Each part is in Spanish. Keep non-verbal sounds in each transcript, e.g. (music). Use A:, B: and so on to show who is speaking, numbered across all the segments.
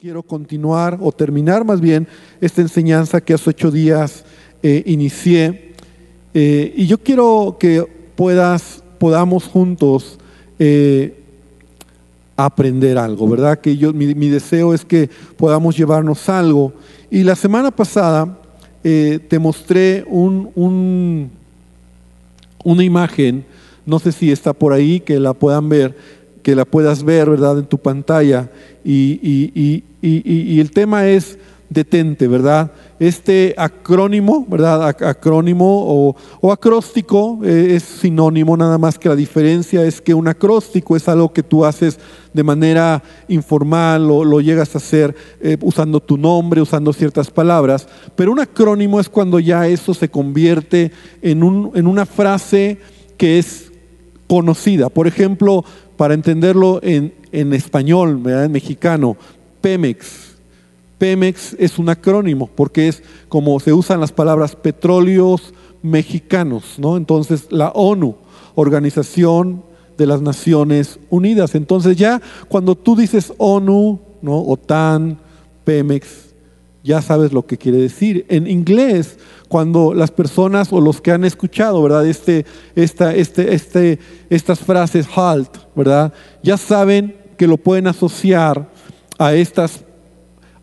A: Quiero continuar o terminar más bien esta enseñanza que hace ocho días eh, inicié. Eh, y yo quiero que puedas, podamos juntos eh, aprender algo, ¿verdad? Que yo, mi, deseo es que podamos llevarnos algo. Y la semana pasada te mostré un, una imagen, no sé si está por ahí, que la puedan ver, que la puedas ver, ¿verdad? En tu pantalla. y, el tema es detente, ¿verdad? Este acrónimo, ¿verdad? Acrónimo o, acróstico eh, es sinónimo, nada más que la diferencia es que un acróstico es algo que tú haces de manera informal o lo llegas a hacer eh, usando tu nombre, usando ciertas palabras, pero un acrónimo es cuando ya eso se convierte en una frase que es conocida. Por ejemplo, para entenderlo en, en español, ¿verdad? en mexicano, Pemex. Pemex es un acrónimo porque es como se usan las palabras petróleos mexicanos, ¿no? Entonces la ONU, Organización de las Naciones Unidas. Entonces ya cuando tú dices ONU, ¿no? OTAN, Pemex, ya sabes lo que quiere decir. En inglés, cuando las personas o los que han escuchado, ¿verdad? Este, esta, este, este, estas frases halt, ¿verdad? Ya saben que lo pueden asociar a estas,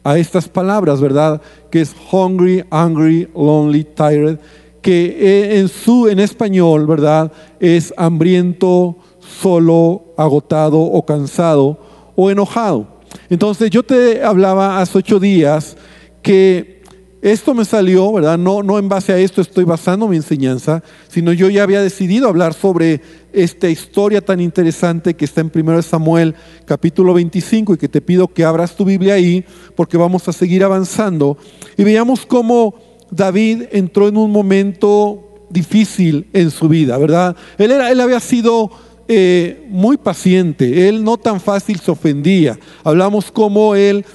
A: a estas palabras, ¿verdad? Que es hungry, angry, lonely, tired, que eh, en su en español, ¿verdad? Es hambriento, solo, agotado o cansado o enojado. Entonces yo te hablaba hace ocho días que esto me salió, ¿verdad? No, no en base a esto estoy basando mi enseñanza, sino yo ya había decidido hablar sobre esta historia tan interesante que está en 1 Samuel capítulo 25 y que te pido que abras tu Biblia ahí porque vamos a seguir avanzando. Y veamos cómo David entró en un momento difícil en su vida, ¿verdad? Él, era, él había sido eh, muy paciente, él no tan fácil se ofendía. Hablamos cómo él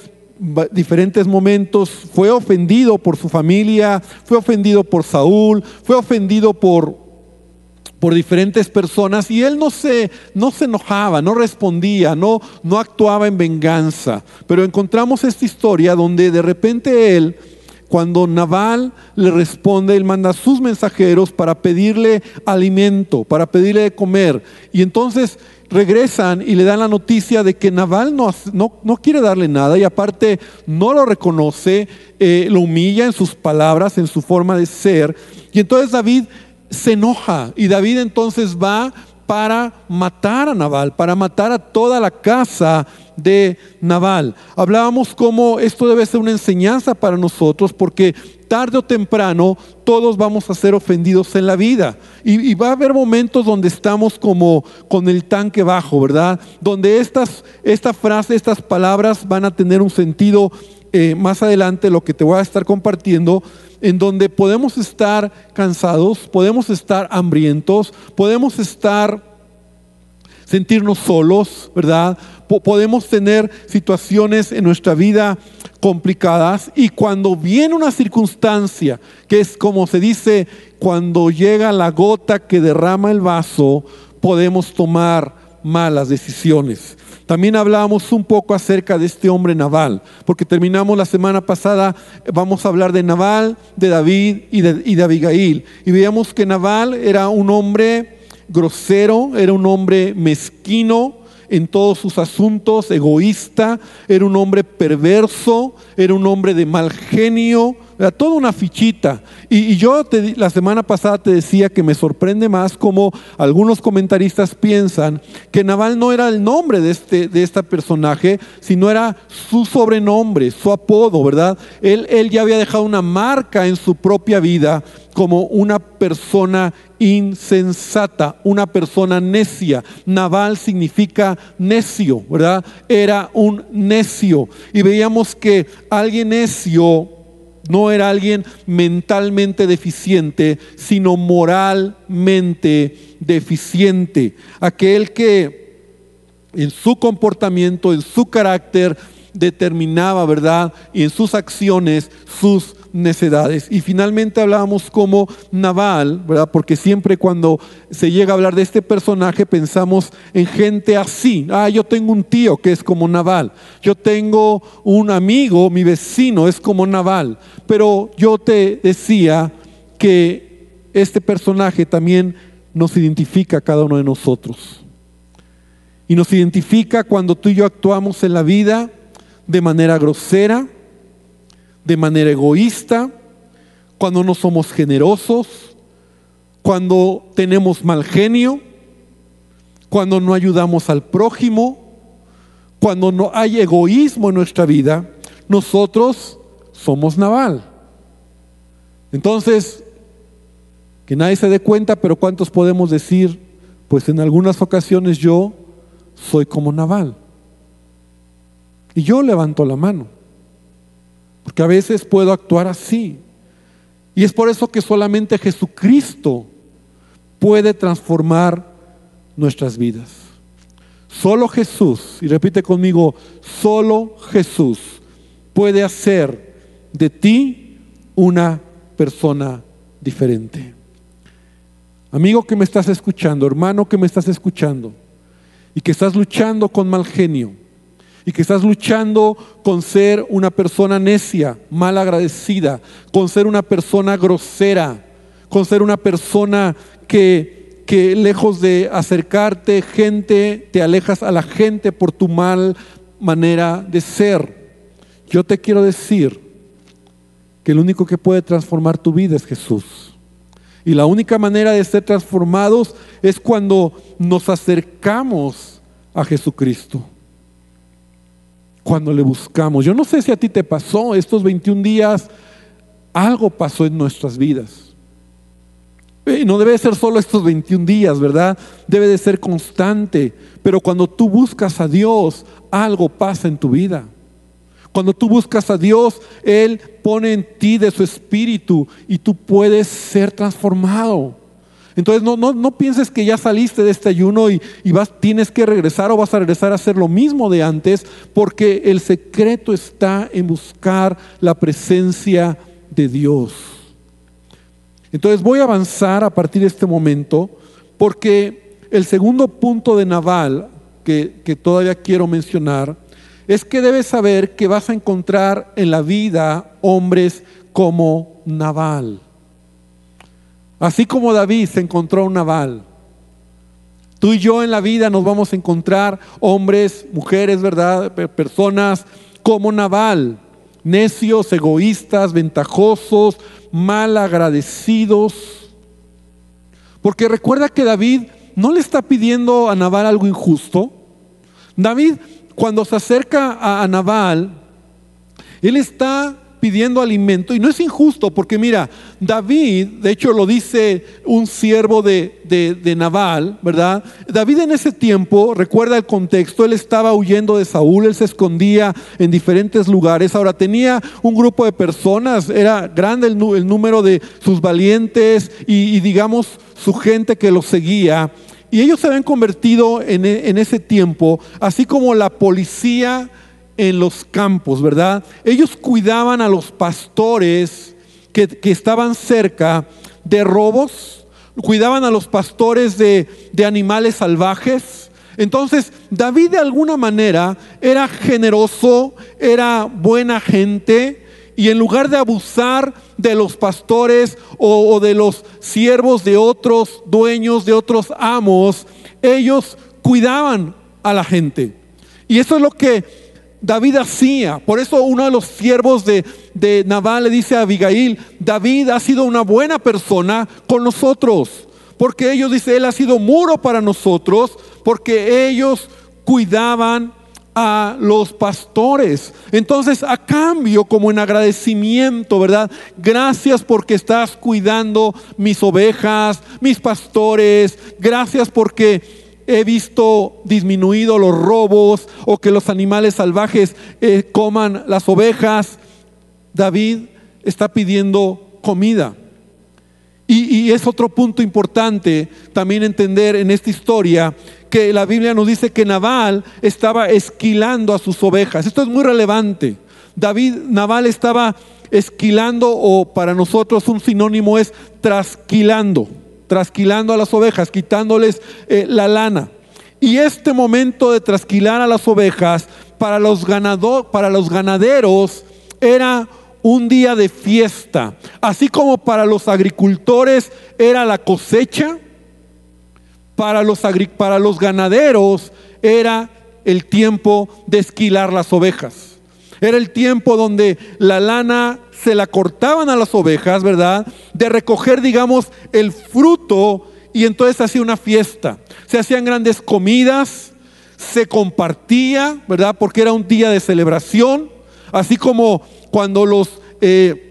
A: diferentes momentos fue ofendido por su familia, fue ofendido por Saúl, fue ofendido por, por diferentes personas y él no se, no se enojaba, no respondía, no, no actuaba en venganza. Pero encontramos esta historia donde de repente él, cuando Naval le responde, él manda a sus mensajeros para pedirle alimento, para pedirle de comer. Y entonces regresan y le dan la noticia de que Naval no, no, quiere darle nada y aparte no lo reconoce, eh, lo humilla en sus palabras, en su forma de ser. Y entonces David se enoja y David entonces va para matar a Naval, para matar a toda la casa de Naval. Hablábamos cómo esto debe ser una enseñanza para nosotros porque tarde o temprano todos vamos a ser ofendidos en la vida. Y, va a haber momentos donde estamos como con el tanque bajo, ¿verdad? Donde estas, esta frase, estas palabras van a tener un sentido eh, más adelante, lo que te voy a estar compartiendo, en donde podemos estar cansados, podemos estar hambrientos, podemos estar sentirnos solos, ¿verdad? podemos tener situaciones en nuestra vida complicadas y cuando viene una circunstancia, que es como se dice, cuando llega la gota que derrama el vaso, podemos tomar malas decisiones. También hablábamos un poco acerca de este hombre Naval, porque terminamos la semana pasada, vamos a hablar de Naval, de David y de, y de Abigail. Y veíamos que Naval era un hombre grosero, era un hombre mezquino en todos sus asuntos, egoísta, era un hombre perverso, era un hombre de mal genio, era toda una fichita. Y, yo la semana pasada te decía que me sorprende más como algunos comentaristas piensan que Naval no era el nombre de este, de este personaje, sino era su sobrenombre, su apodo, ¿verdad? Él, él ya había dejado una marca en su propia vida como una persona insensata, una persona necia. Naval significa necio, ¿verdad? Era un necio. Y veíamos que alguien necio no era alguien mentalmente deficiente, sino moralmente deficiente. Aquel que en su comportamiento, en su carácter, determinaba, ¿verdad? Y en sus acciones, sus necedades. Y finalmente hablábamos como Naval, ¿verdad? Porque siempre cuando se llega a hablar de este personaje pensamos en gente así. Ah, yo tengo un tío que es como Naval. Yo tengo un amigo, mi vecino es como Naval. Pero yo te decía que este personaje también nos identifica a cada uno de nosotros. Y nos identifica cuando tú y yo actuamos en la vida de manera grosera, de manera egoísta, cuando no somos generosos, cuando tenemos mal genio, cuando no ayudamos al prójimo, cuando no hay egoísmo en nuestra vida, nosotros somos naval. Entonces, que nadie se dé cuenta, pero ¿cuántos podemos decir? Pues en algunas ocasiones yo soy como naval. Y yo levanto la mano. Porque a veces puedo actuar así. Y es por eso que solamente Jesucristo puede transformar nuestras vidas. Solo Jesús, y repite conmigo, solo Jesús puede hacer de ti una persona diferente. Amigo que me estás escuchando, hermano que me estás escuchando, y que estás luchando con mal genio, y que estás luchando con ser una persona necia, mal agradecida, con ser una persona grosera, con ser una persona que, que lejos de acercarte gente, te alejas a la gente por tu mal manera de ser. Yo te quiero decir que el único que puede transformar tu vida es Jesús. Y la única manera de ser transformados es cuando nos acercamos a Jesucristo. Cuando le buscamos. Yo no sé si a ti te pasó estos 21 días, algo pasó en nuestras vidas. Y no debe ser solo estos 21 días, ¿verdad? Debe de ser constante. Pero cuando tú buscas a Dios, algo pasa en tu vida. Cuando tú buscas a Dios, Él pone en ti de su espíritu y tú puedes ser transformado. Entonces no, no, no pienses que ya saliste de este ayuno y, y, vas, tienes que regresar o vas a regresar a hacer lo mismo de antes, porque el secreto está en buscar la presencia de Dios. Entonces voy a avanzar a partir de este momento, porque el segundo punto de Naval que, que todavía quiero mencionar es que debes saber que vas a encontrar en la vida hombres como Naval. Así como David se encontró un Naval. Tú y yo en la vida nos vamos a encontrar hombres, mujeres, ¿verdad? Personas como Naval, necios, egoístas, ventajosos, mal agradecidos. Porque recuerda que David no le está pidiendo a Naval algo injusto. David cuando se acerca a, Nabal, él está pidiendo alimento y no es injusto porque mira, David, de hecho lo dice un siervo de, de, Nabal, ¿verdad? David en ese tiempo, recuerda el contexto, él estaba huyendo de Saúl, él se escondía en diferentes lugares, ahora tenía un grupo de personas, era grande el, el número de sus valientes y, y digamos su gente que lo seguía. Y ellos se habían convertido en, en, ese tiempo, así como la policía en los campos, ¿verdad? Ellos cuidaban a los pastores que, que estaban cerca de robos, cuidaban a los pastores de, de animales salvajes. Entonces, David de alguna manera era generoso, era buena gente, y en lugar de abusar de los pastores o, o, de los siervos de otros dueños, de otros amos, ellos cuidaban a la gente. Y eso es lo que David hacía. Por eso uno de los siervos de, de Nabal le dice a Abigail, David ha sido una buena persona con nosotros. Porque ellos, dice, él ha sido muro para nosotros, porque ellos cuidaban a los pastores. Entonces, a cambio, como en agradecimiento, ¿verdad? Gracias porque estás cuidando mis ovejas, mis pastores. Gracias porque he visto disminuido los robos o que los animales salvajes eh, coman las ovejas. David está pidiendo comida. Y, y es otro punto importante también entender en esta historia que la Biblia nos dice que Naval estaba esquilando a sus ovejas. Esto es muy relevante. David Naval estaba esquilando o para nosotros un sinónimo es trasquilando, trasquilando a las ovejas, quitándoles eh, la lana. Y este momento de trasquilar a las ovejas para los, para los ganaderos era un día de fiesta, así como para los agricultores era la cosecha, para los, para los ganaderos era el tiempo de esquilar las ovejas. Era el tiempo donde la lana se la cortaban a las ovejas, ¿verdad? De recoger, digamos, el fruto y entonces hacía una fiesta. Se hacían grandes comidas, se compartía, ¿verdad? Porque era un día de celebración, así como cuando los eh,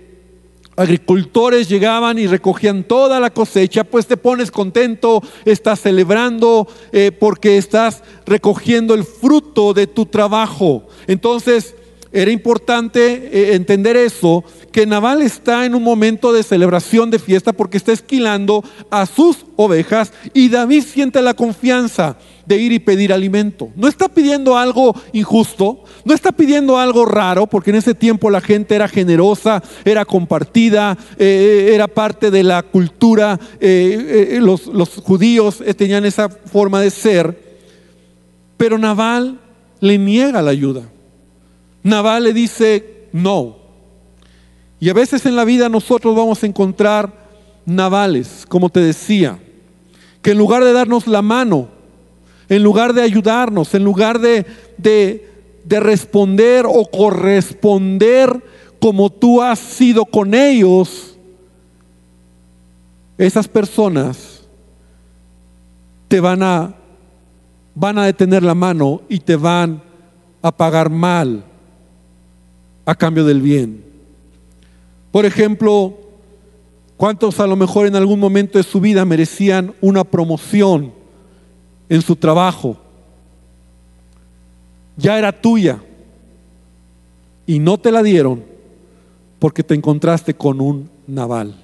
A: agricultores llegaban y recogían toda la cosecha, pues te pones contento, estás celebrando eh, porque estás recogiendo el fruto de tu trabajo. Entonces, era importante eh, entender eso, que Naval está en un momento de celebración, de fiesta, porque está esquilando a sus ovejas y David siente la confianza de ir y pedir alimento. No está pidiendo algo injusto, no está pidiendo algo raro, porque en ese tiempo la gente era generosa, era compartida, eh, era parte de la cultura, eh, los, los judíos tenían esa forma de ser, pero Naval le niega la ayuda. Naval le dice no. Y a veces en la vida nosotros vamos a encontrar navales, como te decía, que en lugar de darnos la mano, en lugar de ayudarnos, en lugar de, de, de responder o corresponder como tú has sido con ellos, esas personas te van a, van a detener la mano y te van a pagar mal a cambio del bien. Por ejemplo, ¿cuántos a lo mejor en algún momento de su vida merecían una promoción en su trabajo? Ya era tuya y no te la dieron porque te encontraste con un naval.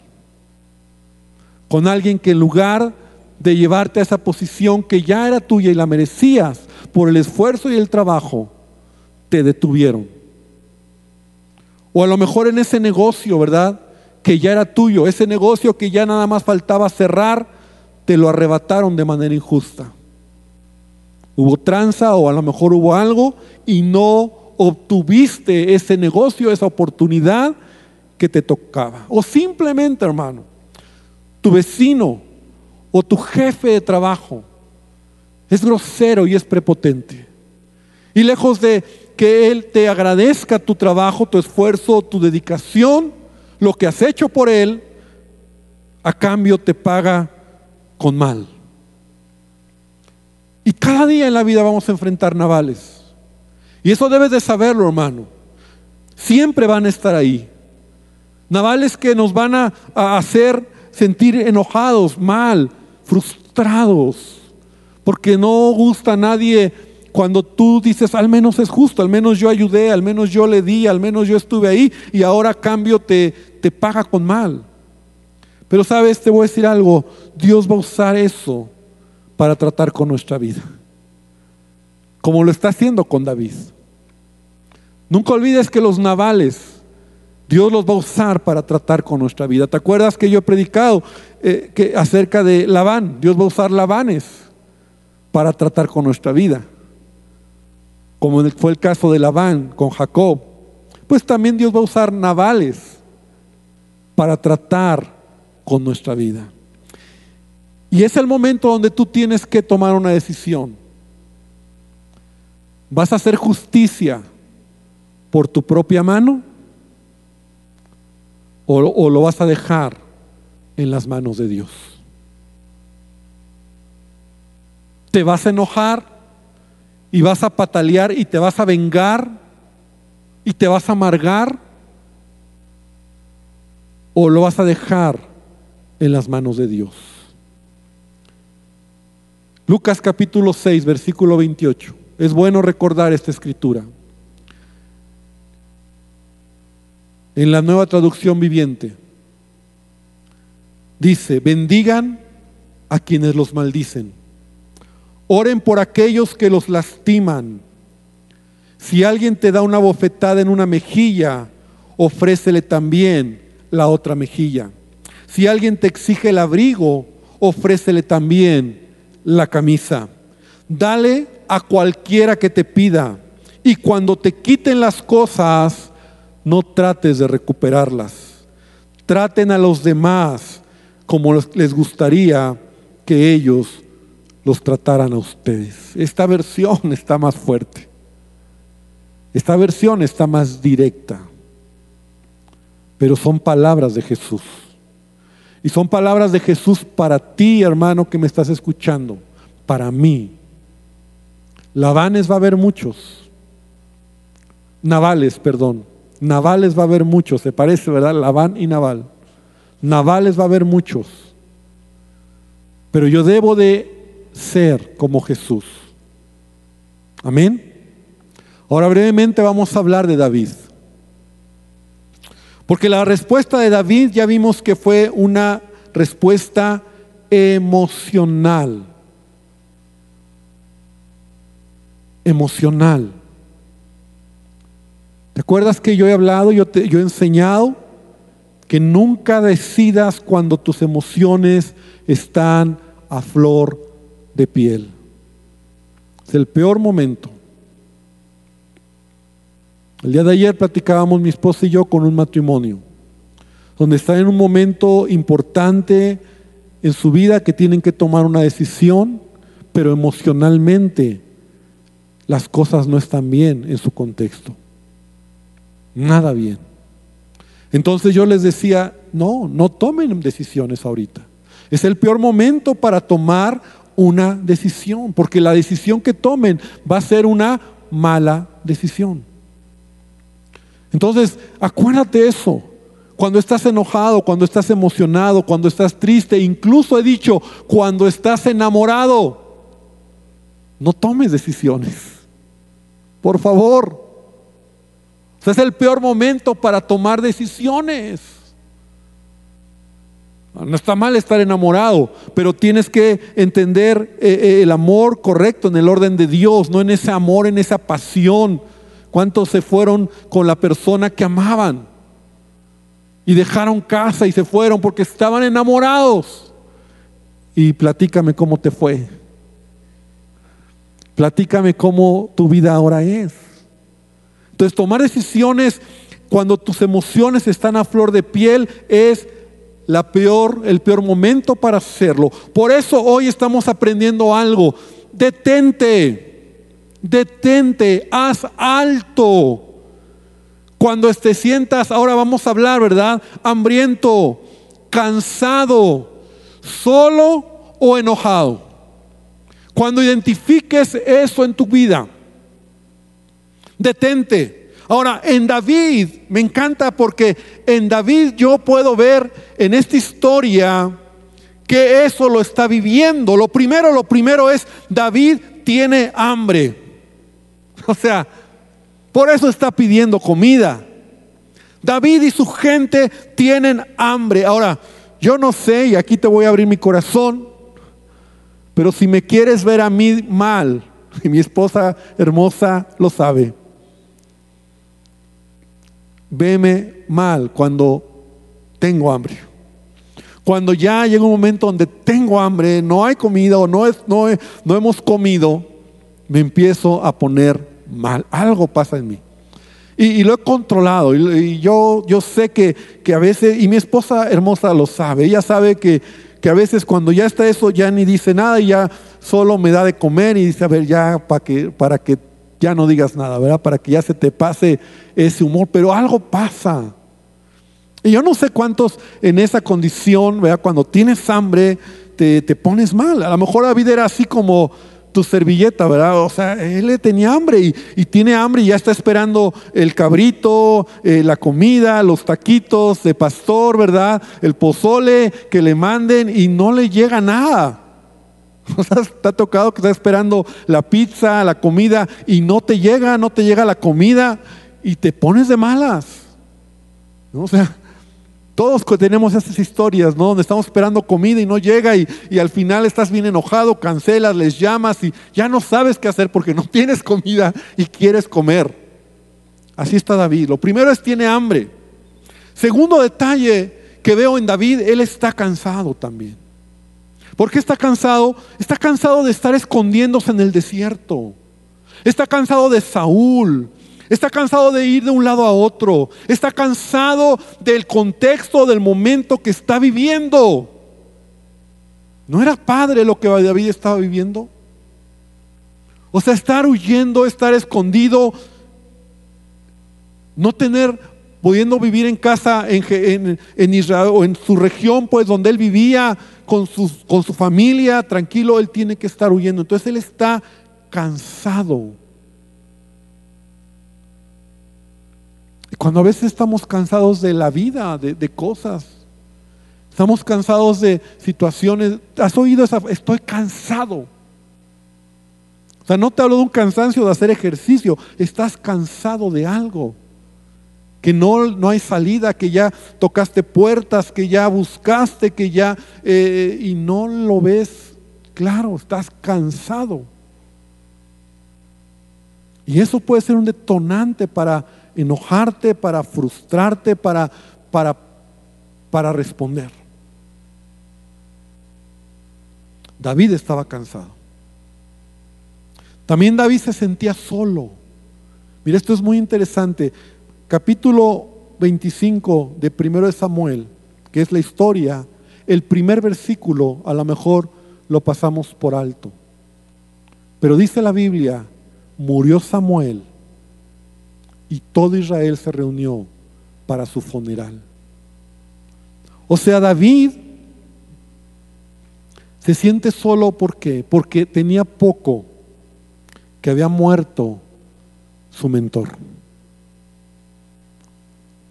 A: Con alguien que en lugar de llevarte a esa posición que ya era tuya y la merecías por el esfuerzo y el trabajo, te detuvieron. O a lo mejor en ese negocio, ¿verdad? Que ya era tuyo, ese negocio que ya nada más faltaba cerrar, te lo arrebataron de manera injusta. Hubo tranza o a lo mejor hubo algo y no obtuviste ese negocio, esa oportunidad que te tocaba. O simplemente, hermano, tu vecino o tu jefe de trabajo es grosero y es prepotente. Y lejos de que Él te agradezca tu trabajo, tu esfuerzo, tu dedicación, lo que has hecho por Él, a cambio te paga con mal. Y cada día en la vida vamos a enfrentar navales. Y eso debes de saberlo, hermano. Siempre van a estar ahí. Navales que nos van a, a hacer sentir enojados, mal, frustrados, porque no gusta a nadie cuando tú dices, al menos es justo, al menos yo ayudé, al menos yo le di, al menos yo estuve ahí y ahora cambio te, te paga con mal. Pero sabes, te voy a decir algo, Dios va a usar eso para tratar con nuestra vida, como lo está haciendo con David. Nunca olvides que los navales, Dios los va a usar para tratar con nuestra vida. ¿Te acuerdas que yo he predicado eh, que acerca de Labán? Dios va a usar Labanes para tratar con nuestra vida como fue el caso de Labán con Jacob, pues también Dios va a usar navales para tratar con nuestra vida. Y es el momento donde tú tienes que tomar una decisión. ¿Vas a hacer justicia por tu propia mano? ¿O, lo vas a dejar en las manos de Dios? ¿Te vas a enojar? Y vas a patalear y te vas a vengar y te vas a amargar o lo vas a dejar en las manos de Dios. Lucas capítulo 6, versículo 28. Es bueno recordar esta escritura. En la nueva traducción viviente dice, bendigan a quienes los maldicen Oren por aquellos que los lastiman. Si alguien te da una bofetada en una mejilla, ofrécele también la otra mejilla. Si alguien te exige el abrigo, ofrécele también la camisa. Dale a cualquiera que te pida. Y cuando te quiten las cosas, no trates de recuperarlas. Traten a los demás como les gustaría que ellos los trataran a ustedes. Esta versión está más fuerte. Esta versión está más directa. Pero son palabras de Jesús. Y son palabras de Jesús para ti, hermano, que me estás escuchando. Para mí. Labanes va a haber muchos. Navales, perdón. Navales va a haber muchos. Se parece, ¿verdad? Labán y Naval. Navales va a haber muchos. Pero yo debo de ser como Jesús. Amén. Ahora brevemente vamos a hablar de David. Porque la respuesta de David ya vimos que fue una respuesta emocional. Emocional. ¿Te acuerdas que yo he hablado, yo, te, yo he enseñado que nunca decidas cuando tus emociones están a flor de piel? Es el peor momento. El día de ayer platicábamos mi esposa y yo con un matrimonio, donde están en un momento importante en su vida que tienen que tomar una decisión, pero emocionalmente las cosas no están bien en su contexto. Nada bien. Entonces yo les decía, no, no tomen decisiones ahorita. Es el peor momento para tomar una decisión, porque la decisión que tomen va a ser una mala decisión. Entonces, acuérdate eso. Cuando estás enojado, cuando estás emocionado, cuando estás triste, incluso he dicho, cuando estás enamorado, no tomes decisiones. Por favor. es el peor momento para tomar decisiones. No está mal estar enamorado, pero tienes que entender eh, eh, el amor correcto en el orden de Dios, no en ese amor, en esa pasión ¿Cuántos se fueron con la persona que amaban? Y dejaron casa y se fueron porque estaban enamorados. Y platícame cómo te fue. Platícame cómo tu vida ahora es. Entonces, tomar decisiones cuando tus emociones están a flor de piel es la peor, el peor momento para hacerlo. Por eso hoy estamos aprendiendo algo. Detente detente, haz alto. Cuando te sientas, ahora vamos a hablar, ¿verdad? Hambriento, cansado, solo o enojado. Cuando identifiques eso en tu vida, detente. Ahora, en David, me encanta porque en David yo puedo ver en esta historia que eso lo está viviendo. Lo primero, lo primero es, David tiene hambre. (laughs) O sea, por eso está pidiendo comida. David y su gente tienen hambre. Ahora, yo no sé, y aquí te voy a abrir mi corazón, pero si me quieres ver a mí mal, (laughs) y mi esposa hermosa lo sabe, veme mal cuando tengo hambre. Cuando ya llega un momento donde tengo hambre, no hay comida o no, es, no, no hemos comido, me empiezo a poner mal, algo pasa en mí. Y, lo he controlado. Y, yo, yo sé que, que, a veces, y mi esposa hermosa lo sabe, ella sabe que, que, a veces cuando ya está eso, ya ni dice nada y ya solo me da de comer y dice, a ver, ya para que, para que ya no digas nada, ¿verdad? Para que ya se te pase ese humor, pero algo pasa. Y yo no sé cuántos en esa condición, ¿verdad? Cuando tienes hambre, te, te pones mal. A lo mejor la vida era así como tu servilleta, ¿verdad? O sea, él tenía hambre y, tiene hambre y ya está esperando el cabrito, eh, la comida, los taquitos de pastor, ¿verdad? El pozole que le manden y no le llega nada. (laughs) Está tocado que está esperando la pizza, la comida y no te llega, no te llega la comida y te pones de malas. O sea, Todos tenemos esas historias, ¿no? Donde estamos esperando comida y no llega y, y, al final estás bien enojado, cancelas, les llamas y ya no sabes qué hacer porque no (laughs) tienes comida y quieres comer. Así está David. Lo primero es tiene hambre. Segundo detalle que veo en David, él está cansado también. ¿Por qué está cansado? Está cansado de estar escondiéndose en el desierto. Está cansado de Saúl. Está cansado de ir de un lado a otro. Está cansado del contexto, del momento que está viviendo. ¿No era padre lo que David estaba viviendo? O sea, estar huyendo, estar escondido, no tener, pudiendo vivir en casa en, en Israel o en su región, pues donde él vivía, con su, con su familia, tranquilo, él tiene que estar huyendo. Entonces él está cansado. Y cuando a veces estamos cansados de la vida, de, cosas, estamos cansados de situaciones, ¿has oído esa? Estoy cansado. O sea, no te hablo de un cansancio de hacer ejercicio, estás cansado de algo que no, no hay salida, que ya tocaste puertas, que ya buscaste, que ya, eh, y no lo ves claro, estás cansado. Y eso puede ser un detonante para enojarte, para frustrarte, para, para, para responder. David estaba cansado. También David se sentía solo. Mira, esto es muy interesante capítulo 25 de Primero de Samuel, que es la historia, el primer versículo a lo mejor lo pasamos por alto. Pero dice la Biblia, murió Samuel y todo Israel se reunió para su funeral. O sea, David se siente solo ¿por qué? porque tenía poco que había muerto su mentor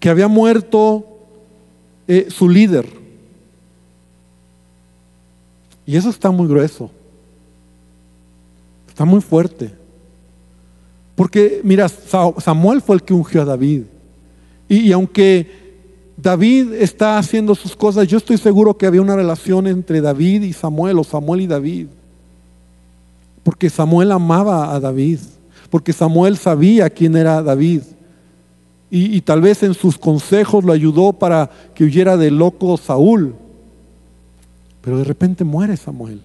A: que había muerto eh, su líder. Y eso está muy grueso. Está muy fuerte. Porque, mira, Samuel fue el que ungió a David. Y, y, aunque David está haciendo sus cosas, yo estoy seguro que había una relación entre David y Samuel, o Samuel y David. Porque Samuel amaba a David. Porque Samuel sabía quién era David y, tal vez en sus consejos lo ayudó para que huyera del loco Saúl. Pero de repente muere Samuel.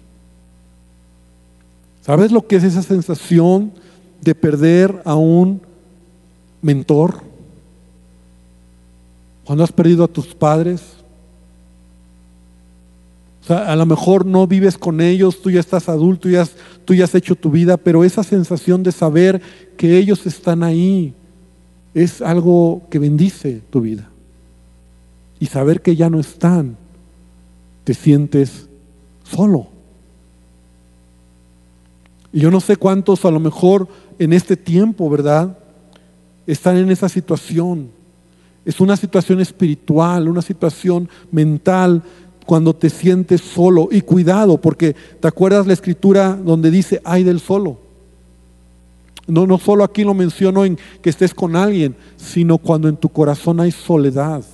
A: ¿Sabes lo que es esa sensación de perder a un mentor? Cuando has perdido a tus padres. A lo mejor no vives con ellos, tú ya estás adulto, ya tú ya has hecho tu vida, pero esa sensación de saber que ellos están ahí, es algo que bendice tu vida. Y saber que ya no están, te sientes solo. Y yo no sé cuántos a lo mejor en este tiempo, ¿verdad? Están en esa situación. Es una situación espiritual, una situación mental cuando te sientes solo. Y cuidado, porque te acuerdas la escritura donde dice, ay del solo. No, no solo aquí lo menciono en que estés con alguien, sino cuando en tu corazón hay soledad.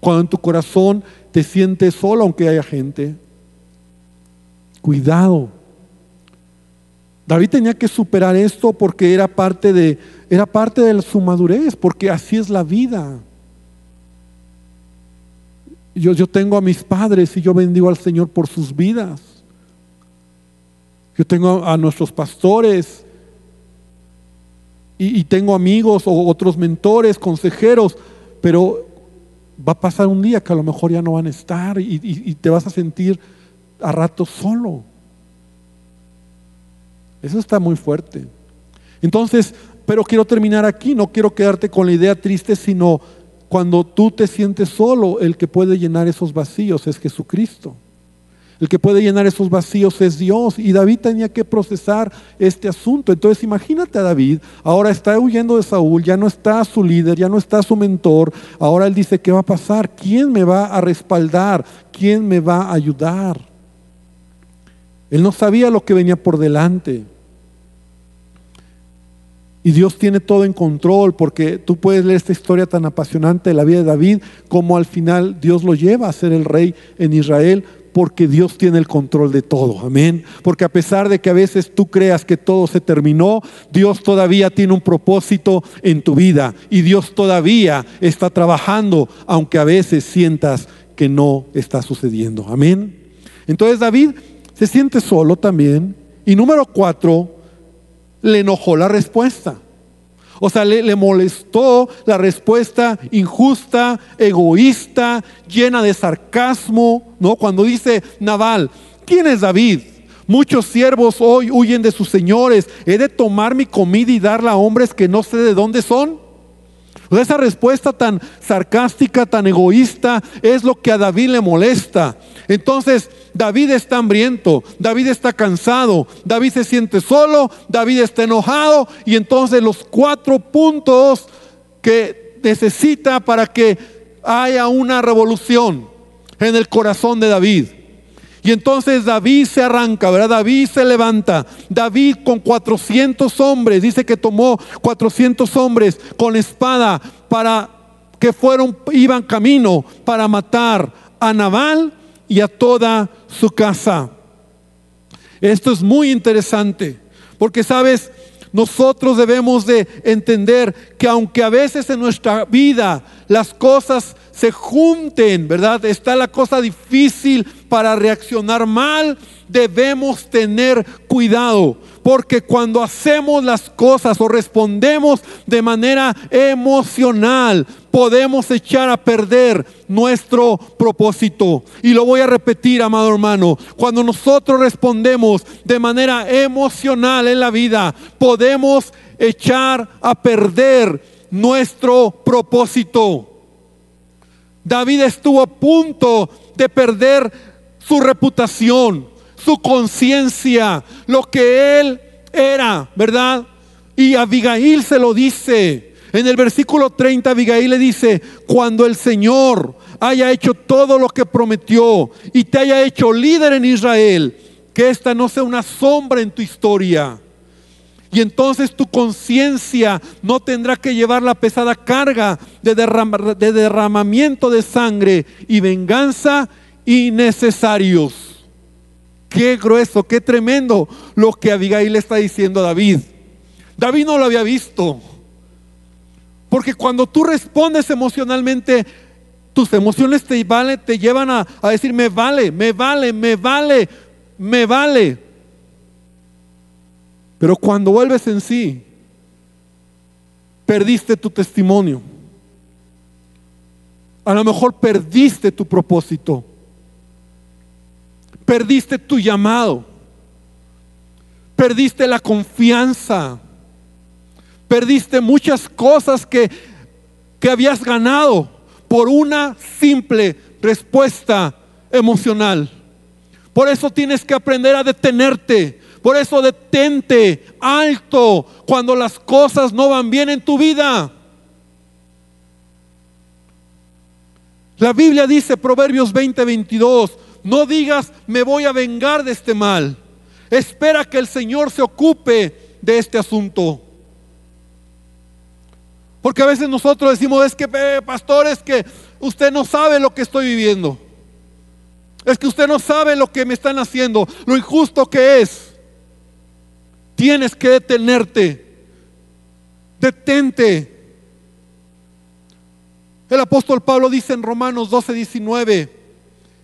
A: Cuando en tu corazón te sientes solo aunque haya gente. Cuidado. David tenía que superar esto porque era parte de, era parte de su madurez, porque así es la vida. Yo, yo tengo a mis padres y yo bendigo al Señor por sus vidas. Yo tengo a nuestros pastores y, tengo amigos o otros mentores, consejeros, pero va a pasar un día que a lo mejor ya no van a estar y, y te vas a sentir a rato solo. Eso está muy fuerte. Entonces, pero quiero terminar aquí, no quiero quedarte con la idea triste, sino cuando tú te sientes solo, el que puede llenar esos vacíos es Jesucristo. El que puede llenar esos vacíos es Dios. Y David tenía que procesar este asunto. Entonces imagínate a David, ahora está huyendo de Saúl, ya no está su líder, ya no está su mentor. Ahora él dice, ¿qué va a pasar? ¿Quién me va a respaldar? ¿Quién me va a ayudar? Él no sabía lo que venía por delante. Y Dios tiene todo en control porque tú puedes leer esta historia tan apasionante de la vida de David, como al final Dios lo lleva a ser el rey en Israel porque Dios tiene el control de todo. Amén. Porque a pesar de que a veces tú creas que todo se terminó, Dios todavía tiene un propósito en tu vida y Dios todavía está trabajando, aunque a veces sientas que no está sucediendo. Amén. Entonces David se siente solo también. Y número cuatro, le enojó la respuesta. O sea, le, molestó la respuesta injusta, egoísta, llena de sarcasmo, ¿no? Cuando dice Naval, ¿quién es David? Muchos siervos hoy huyen de sus señores. ¿He de tomar mi comida y darla a hombres que no sé de dónde son? Esa respuesta tan sarcástica, tan egoísta, es lo que a David le molesta. Entonces, David está hambriento, David está cansado, David se siente solo, David está enojado y entonces los cuatro puntos que necesita para que haya una revolución en el corazón de David. Y entonces David se arranca, ¿verdad? David se levanta. David con 400 hombres, dice que tomó 400 hombres con espada para que fueron, iban camino para matar a Nabal y a toda su casa. Esto es muy interesante, porque sabes, nosotros debemos de entender que aunque a veces en nuestra vida las cosas se junten, ¿verdad? Está la cosa difícil para reaccionar mal, debemos tener cuidado. Porque cuando hacemos las cosas o respondemos de manera emocional, podemos echar a perder nuestro propósito. Y lo voy a repetir, amado hermano, cuando nosotros respondemos de manera emocional en la vida, podemos echar a perder nuestro propósito. David estuvo a punto de perder su reputación, su conciencia, lo que él era, ¿verdad? Y Abigail se lo dice. En el versículo 30 Abigail le dice, cuando el Señor haya hecho todo lo que prometió y te haya hecho líder en Israel, que esta no sea una sombra en tu historia y entonces tu conciencia no tendrá que llevar la pesada carga de, de derramamiento de sangre y venganza innecesarios. Qué grueso, qué tremendo lo que Abigail le está diciendo a David. David no lo había visto. Porque cuando tú respondes emocionalmente, tus emociones te, vale, te llevan a, a decir, me vale, me vale, me vale, me vale. Pero cuando vuelves en sí, perdiste tu testimonio. A lo mejor perdiste tu propósito. Perdiste tu llamado. Perdiste la confianza. Perdiste muchas cosas que, que habías ganado por una simple respuesta emocional. Por eso tienes que aprender a detenerte por eso detente alto cuando las cosas no van bien en tu vida. La Biblia dice, Proverbios 20, 22, no digas, me voy a vengar de este mal. Espera que el Señor se ocupe de este asunto. Porque a veces nosotros decimos, es que, pastor, es que usted no sabe lo que estoy viviendo. Es que usted no sabe lo que me están haciendo, lo injusto que es. Tienes que detenerte. Detente. El apóstol Pablo dice en Romanos 12, 19,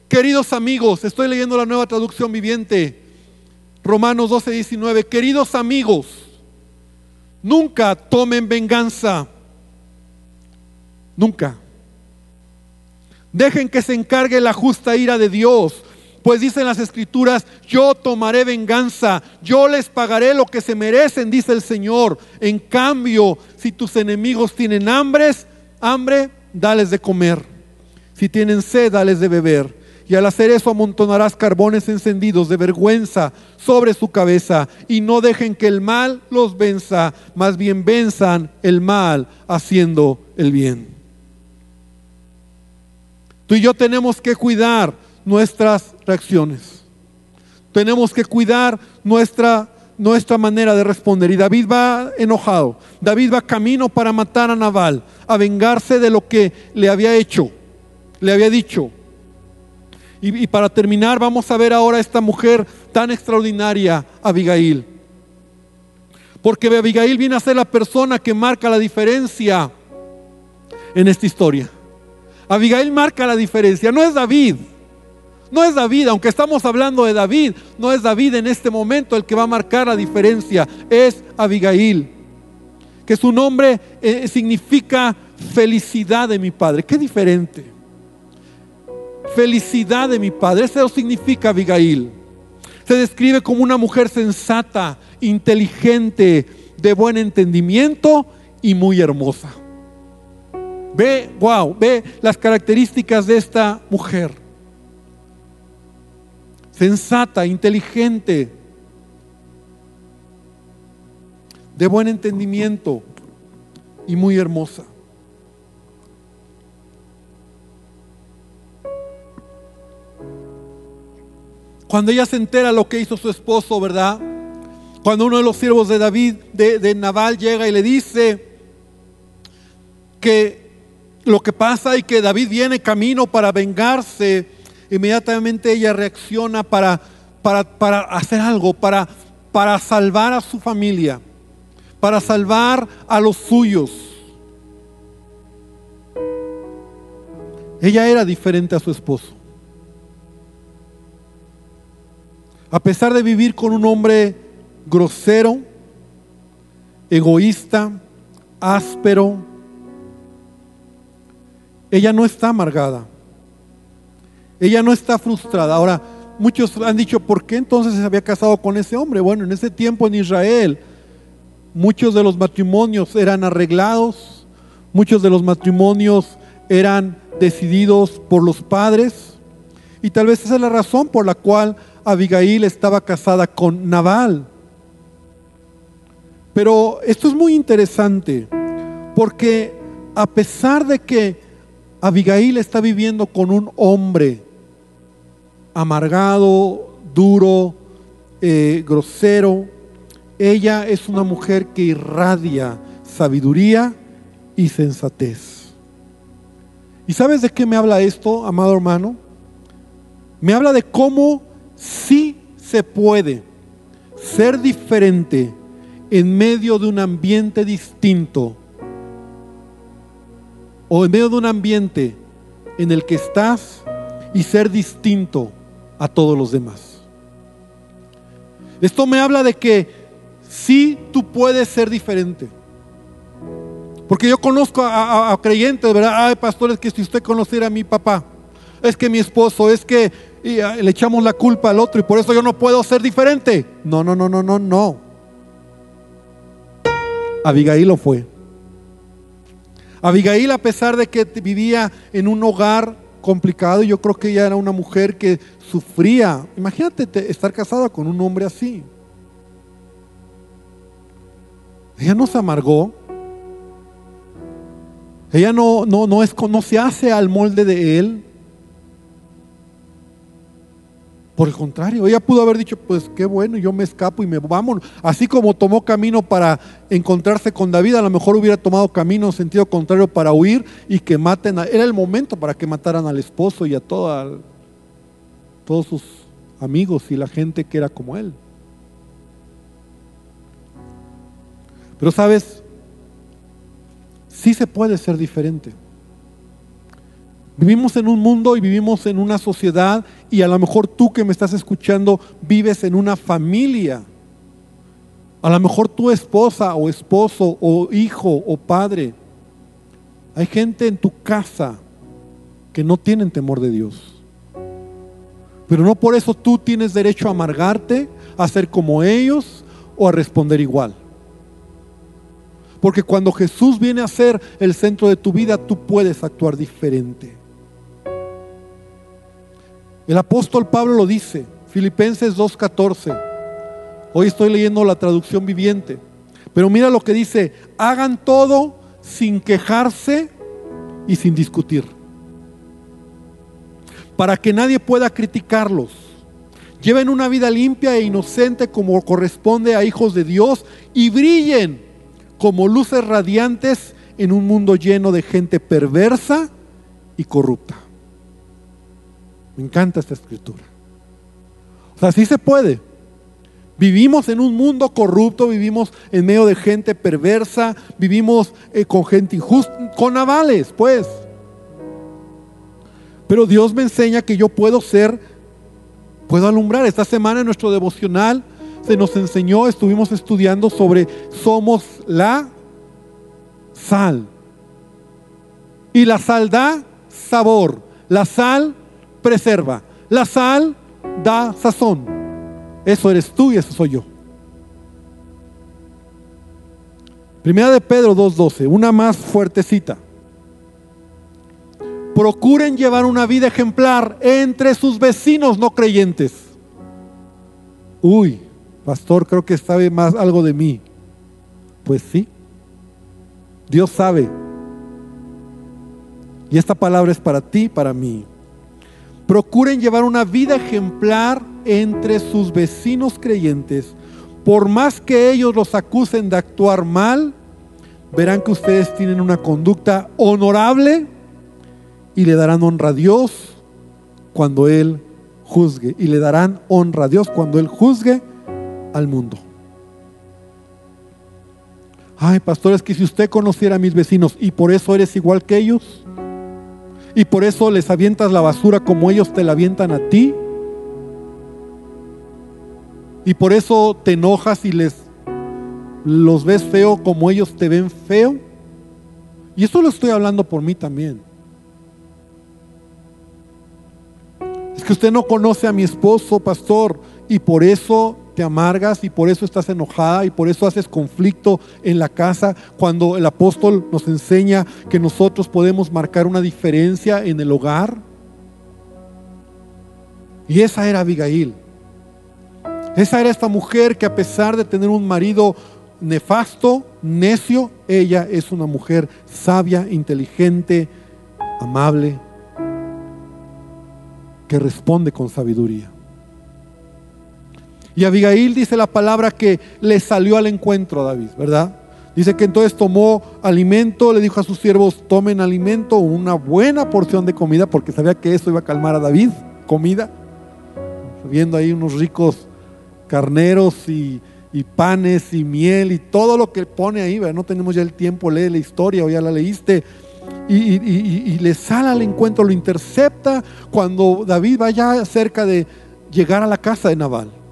A: queridos amigos, estoy leyendo la nueva traducción viviente, Romanos 12, 19, queridos amigos, nunca tomen venganza, nunca. Dejen que se encargue la justa ira de Dios, pues dicen las escrituras, yo tomaré venganza, yo les pagaré lo que se merecen, dice el Señor. En cambio, si tus enemigos tienen hambres, hambre, dales de comer. Si tienen sed, dales de beber. Y al hacer eso amontonarás carbones encendidos de vergüenza sobre su cabeza. Y no dejen que el mal los venza, más bien venzan el mal haciendo el bien. Tú y yo tenemos que cuidar nuestras reacciones. Tenemos que cuidar nuestra nuestra manera de responder. Y David va enojado. David va camino para matar a Naval, a vengarse de lo que le había hecho, le había dicho. Y, y para terminar, vamos a ver ahora a esta mujer tan extraordinaria, Abigail. Porque Abigail viene a ser la persona que marca la diferencia en esta historia. Abigail marca la diferencia, no es David. No es David, aunque estamos hablando de David, no es David en este momento el que va a marcar la diferencia, es Abigail. Que su nombre eh, significa felicidad de mi padre. Qué diferente. Felicidad de mi padre, eso significa Abigail. Se describe como una mujer sensata, inteligente, de buen entendimiento y muy hermosa. Ve, wow, ve las características de esta mujer sensata, inteligente, de buen entendimiento y muy hermosa. Cuando ella se entera lo que hizo su esposo, ¿verdad? Cuando uno de los siervos de David, de, de Naval, llega y le dice que lo que pasa y que David viene camino para vengarse inmediatamente ella reacciona para, para, hacer algo, para, para salvar a su familia, para salvar a los suyos. Ella era diferente a su esposo. A pesar de vivir con un hombre grosero, egoísta, áspero, ella no está amargada. Ella no está frustrada. Ahora, muchos han dicho, ¿por qué entonces se había casado con ese hombre? Bueno, en ese tiempo en Israel, muchos de los matrimonios eran arreglados, muchos de los matrimonios eran decididos por los padres, y tal vez esa es la razón por la cual Abigail estaba casada con Nabal. Pero esto es muy interesante, porque a pesar de que Abigail está viviendo con un hombre amargado, duro, eh, grosero. Ella es una mujer que irradia sabiduría y sensatez. ¿Y sabes de qué me habla esto, amado hermano? Me habla de cómo sí se puede ser diferente en medio de un ambiente distinto o en medio de un ambiente en el que estás y ser distinto a todos los demás. Esto me habla de que sí tú puedes ser diferente. Porque yo conozco a, creyentes, ¿verdad? Ay, pastores, que si usted conociera a mi papá, es que mi esposo, es que ah, le echamos la culpa al otro y por eso yo no puedo ser diferente. No, no, no, no, no, no. Abigail lo fue. Abigail, a pesar de que vivía en un hogar complicado. Yo creo que ella era una mujer que sufría. Imagínate estar casada con un hombre así. Ella no se amargó. Ella no, no, no, es, no se hace al molde de él. Por el contrario, ella pudo haber dicho, pues qué bueno, yo me escapo y me vamos. Así como tomó camino para encontrarse con David, a lo mejor hubiera tomado camino en sentido contrario para huir y que maten. A, era el momento para que mataran al esposo y a todos sus amigos y la gente que era como él. Pero sabes, sí se puede ser diferente. Vivimos en un mundo y vivimos en una sociedad y a lo mejor tú que me estás escuchando vives en una familia. A lo mejor tu esposa o esposo o hijo o padre. Hay gente en tu casa que no tienen temor de Dios. Pero no por eso tú tienes derecho a amargarte, a ser como ellos o a responder igual. Porque cuando Jesús viene a ser el centro de tu vida, tú puedes actuar diferente. El apóstol Pablo lo dice, Filipenses 2.14. Hoy estoy leyendo la traducción viviente. Pero mira lo que dice, hagan todo sin quejarse y sin discutir. Para que nadie pueda criticarlos. Lleven una vida limpia e inocente como corresponde a hijos de Dios y brillen como luces radiantes en un mundo lleno de gente perversa y corrupta. Me encanta esta escritura. O sea, sí se puede. Vivimos en un mundo corrupto, vivimos en medio de gente perversa, vivimos eh, con gente injusta, con avales, pues. Pero Dios me enseña que yo puedo ser, puedo alumbrar. Esta semana en nuestro devocional se nos enseñó, estuvimos estudiando sobre somos la sal. Y la sal da sabor, la sal preserva, la sal da sazón. Eso eres tú y eso soy yo. Primera de Pedro 2.12, una más fuertecita. Procuren llevar una vida ejemplar entre sus vecinos no creyentes. Uy, pastor, creo que sabe más algo de mí. Pues sí, Dios sabe. Y esta palabra es para ti, para mí. Procuren llevar una vida ejemplar entre sus vecinos creyentes. Por más que ellos los acusen de actuar mal, verán que ustedes tienen una conducta honorable y le darán honra a Dios cuando Él juzgue. Y le darán honra a Dios cuando Él juzgue al mundo. Ay, pastor, es que si usted conociera a mis vecinos y por eso eres igual que ellos, y por eso les avientas la basura como ellos te la avientan a ti. Y por eso te enojas y les los ves feo como ellos te ven feo. Y esto lo estoy hablando por mí también. Es que usted no conoce a mi esposo, pastor, y por eso te amargas y por eso estás enojada y por eso haces conflicto en la casa cuando el apóstol nos enseña que nosotros podemos marcar una diferencia en el hogar. Y esa era Abigail. Esa era esta mujer que a pesar de tener un marido nefasto, necio, ella es una mujer sabia, inteligente, amable, que responde con sabiduría. Y Abigail dice la palabra que le salió al encuentro a David, ¿verdad? Dice que entonces tomó alimento, le dijo a sus siervos, tomen alimento, una buena porción de comida, porque sabía que eso iba a calmar a David, comida. Viendo ahí unos ricos carneros y, panes y miel y todo lo que pone ahí, ¿verdad? no tenemos ya el tiempo, lee la historia o ya la leíste. Y, le sale al encuentro, lo intercepta cuando David vaya cerca de llegar a la casa de Nabal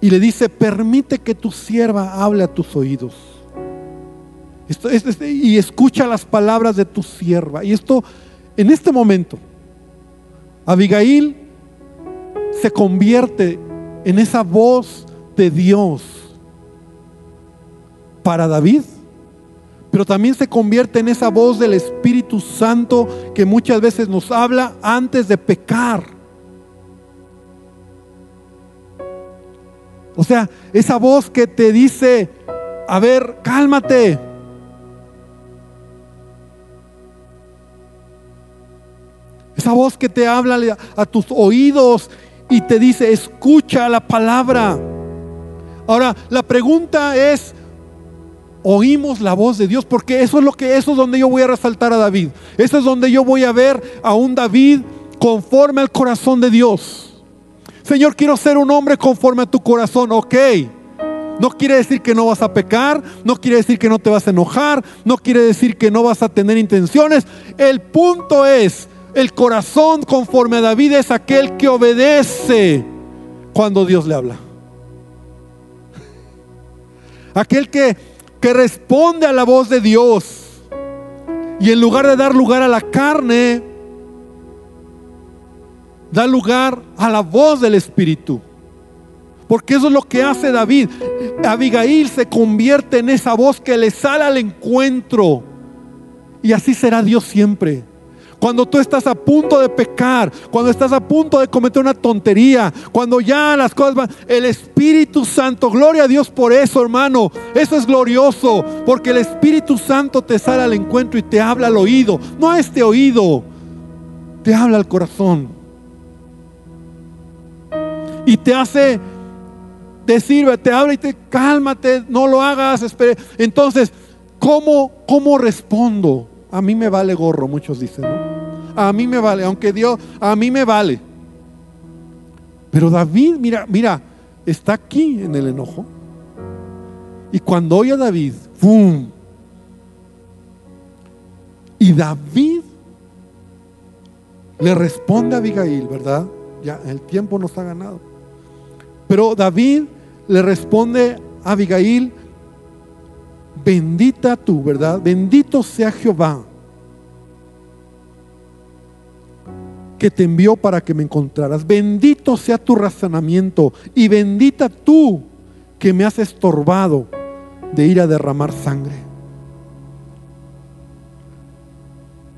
A: y le dice, permite que tu sierva hable a tus oídos. Esto, y escucha las palabras de tu sierva. Y esto, en este momento, Abigail se convierte en esa voz de Dios para David, pero también se convierte en esa voz del Espíritu Santo que muchas veces nos habla antes de pecar. O sea, esa voz que te dice, a ver, cálmate. Esa voz que te habla a tus oídos y te dice, escucha la palabra. Ahora, la pregunta es, oímos la voz de Dios, porque eso es lo que eso es donde yo voy a resaltar a David. Eso es donde yo voy a ver a un David conforme al corazón de Dios. Señor, quiero ser un hombre conforme a tu corazón. Ok. No quiere decir que no vas a pecar, no quiere decir que no te vas a enojar, no quiere decir que no vas a tener intenciones. El punto es, el corazón conforme a David es aquel que obedece cuando Dios le habla. Aquel que, que responde a la voz de Dios. Y en lugar de dar lugar a la carne, da lugar a la voz del Espíritu. Porque eso es lo que hace David. Abigail se convierte en esa voz que le sale al encuentro. Y así será Dios siempre. Cuando tú estás a punto de pecar, cuando estás a punto de cometer una tontería, cuando ya las cosas van, el Espíritu Santo, gloria a Dios por eso, hermano. Eso es glorioso, porque el Espíritu Santo te sale al encuentro y te habla al oído, no a este oído, te habla al corazón. Y te hace decir, te habla y te cálmate, no lo hagas, espere. Entonces, ¿cómo, ¿cómo respondo? A mí me vale gorro, muchos dicen, ¿no? A mí me vale, aunque Dios, a mí me vale. Pero David, mira, mira, está aquí en el enojo. Y cuando oye a David, ¡pum! Y David le responde a Abigail, ¿verdad? Ya el tiempo nos ha ganado. Pero David le responde a Abigail, bendita tú, ¿verdad? Bendito sea Jehová que te envió para que me encontraras. Bendito sea tu razonamiento y bendita tú que me has estorbado de ir a derramar sangre.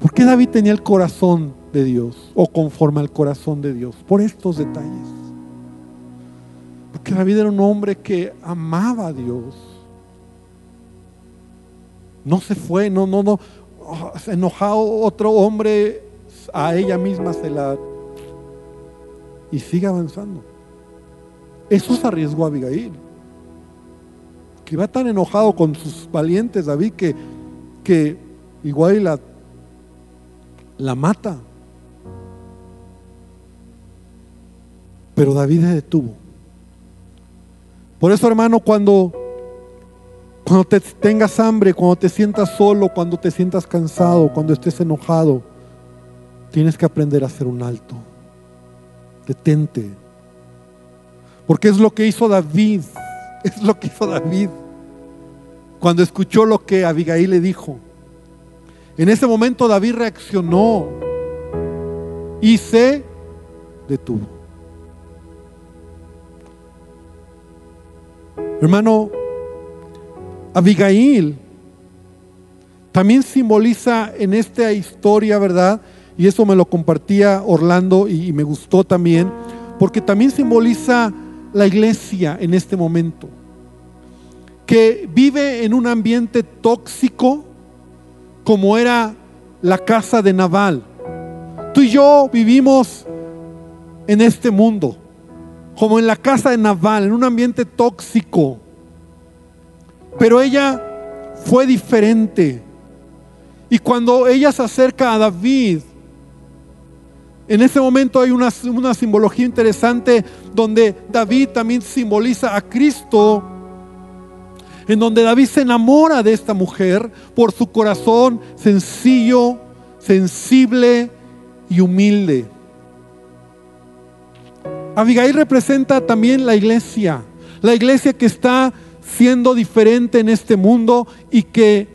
A: ¿Por qué David tenía el corazón de Dios o conforme al corazón de Dios? Por estos detalles. Porque David era un hombre que amaba a Dios. No se fue, no, no, no. Oh, se enojado otro hombre, a ella misma se la... Y sigue avanzando. Eso se arriesgó a Abigail que va tan enojado con sus valientes David que, que igual la, la mata. Pero David se detuvo. Por eso, hermano, cuando, cuando te tengas hambre, cuando te sientas solo, cuando te sientas cansado, cuando estés enojado, tienes que aprender a hacer un alto. Detente. Porque es lo que hizo David. (laughs) Es lo que hizo David cuando escuchó lo que Abigail le dijo. En ese momento David reaccionó y se detuvo. Hermano, Abigail también simboliza en esta historia, ¿verdad? Y eso me lo compartía Orlando y, me gustó también, porque también simboliza la iglesia en este momento que vive en un ambiente tóxico como era la casa de Naval. Tú y yo vivimos en este mundo, como en la casa de Naval, en un ambiente tóxico. Pero ella fue diferente. Y cuando ella se acerca a David, en ese momento hay una, una simbología interesante donde David también simboliza a Cristo en donde David se enamora de esta mujer por su corazón sencillo, sensible y humilde. Abigail representa también la iglesia, la iglesia que está siendo diferente en este mundo y que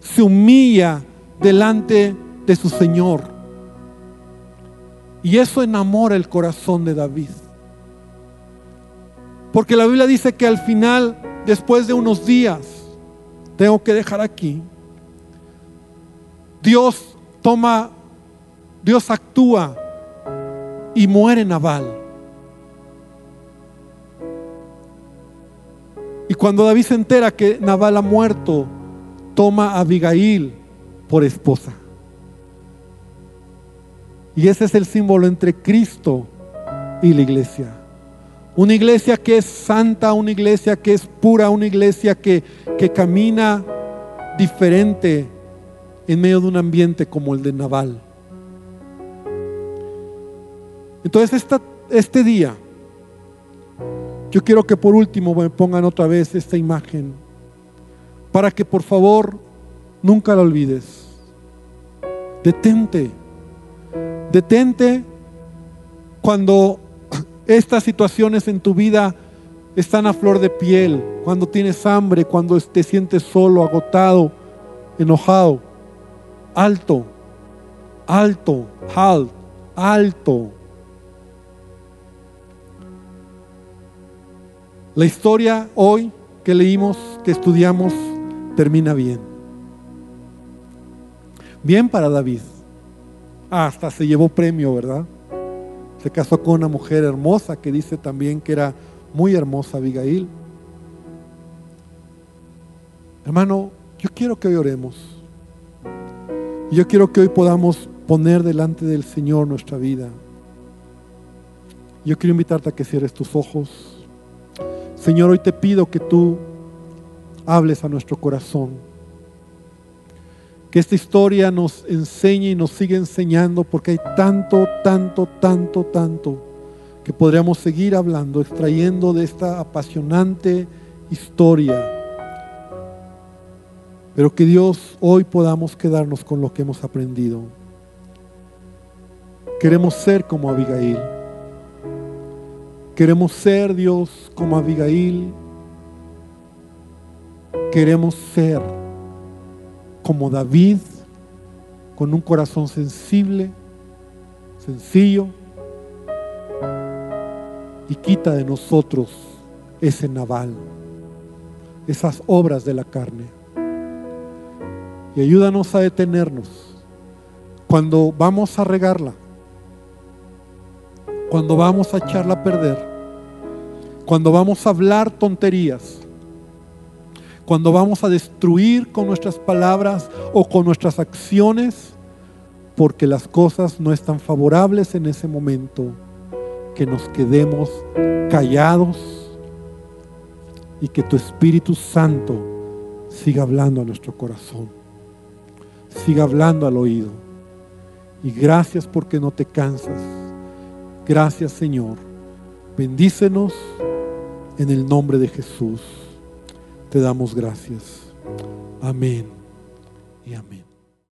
A: se humilla delante de su Señor. Y eso enamora el corazón de David. Porque la Biblia dice que al final después de unos días, tengo que dejar aquí, Dios toma, Dios actúa y muere Naval. Y cuando David se entera que Naval ha muerto, toma a Abigail por esposa. Y ese es el símbolo entre Cristo y la iglesia. Una iglesia que es santa, una iglesia que es pura, una iglesia que, que camina diferente en medio de un ambiente como el de Naval. Entonces este día, yo quiero que por último me pongan otra vez esta imagen, para que por favor nunca la olvides. Detente, detente cuando estas situaciones en tu vida están a flor de piel, cuando tienes hambre, cuando te sientes solo, agotado, enojado. Alto, alto, halt, alto. La historia hoy que leímos, que estudiamos, termina bien. Bien para David. hasta se llevó premio, ¿verdad? Se casó con una mujer hermosa que dice también que era muy hermosa Abigail. Hermano, yo quiero que hoy oremos. Yo quiero que hoy podamos poner delante del Señor nuestra vida. Yo quiero invitarte a que cierres tus ojos. Señor, hoy te pido que tú hables a nuestro corazón. Que esta historia nos enseñe y nos siga enseñando porque hay tanto, tanto, tanto, tanto que podríamos seguir hablando, extrayendo de esta apasionante historia. Pero que Dios hoy podamos quedarnos con lo que hemos aprendido. Queremos ser como Abigail. Queremos ser Dios como Abigail. Queremos ser como David, con un corazón sensible, sencillo, y quita de nosotros ese naval, esas obras de la carne. Y ayúdanos a detenernos cuando vamos a regarla, cuando vamos a echarla a perder, cuando vamos a hablar tonterías, cuando vamos a destruir con nuestras palabras o con nuestras acciones, porque las cosas no están favorables en ese momento que nos quedemos callados y que tu Espíritu Santo siga hablando a nuestro corazón, siga hablando al oído. Y gracias porque no te cansas. Gracias Señor. Bendícenos en el nombre de Jesús. Te damos gracias. Amén y amén.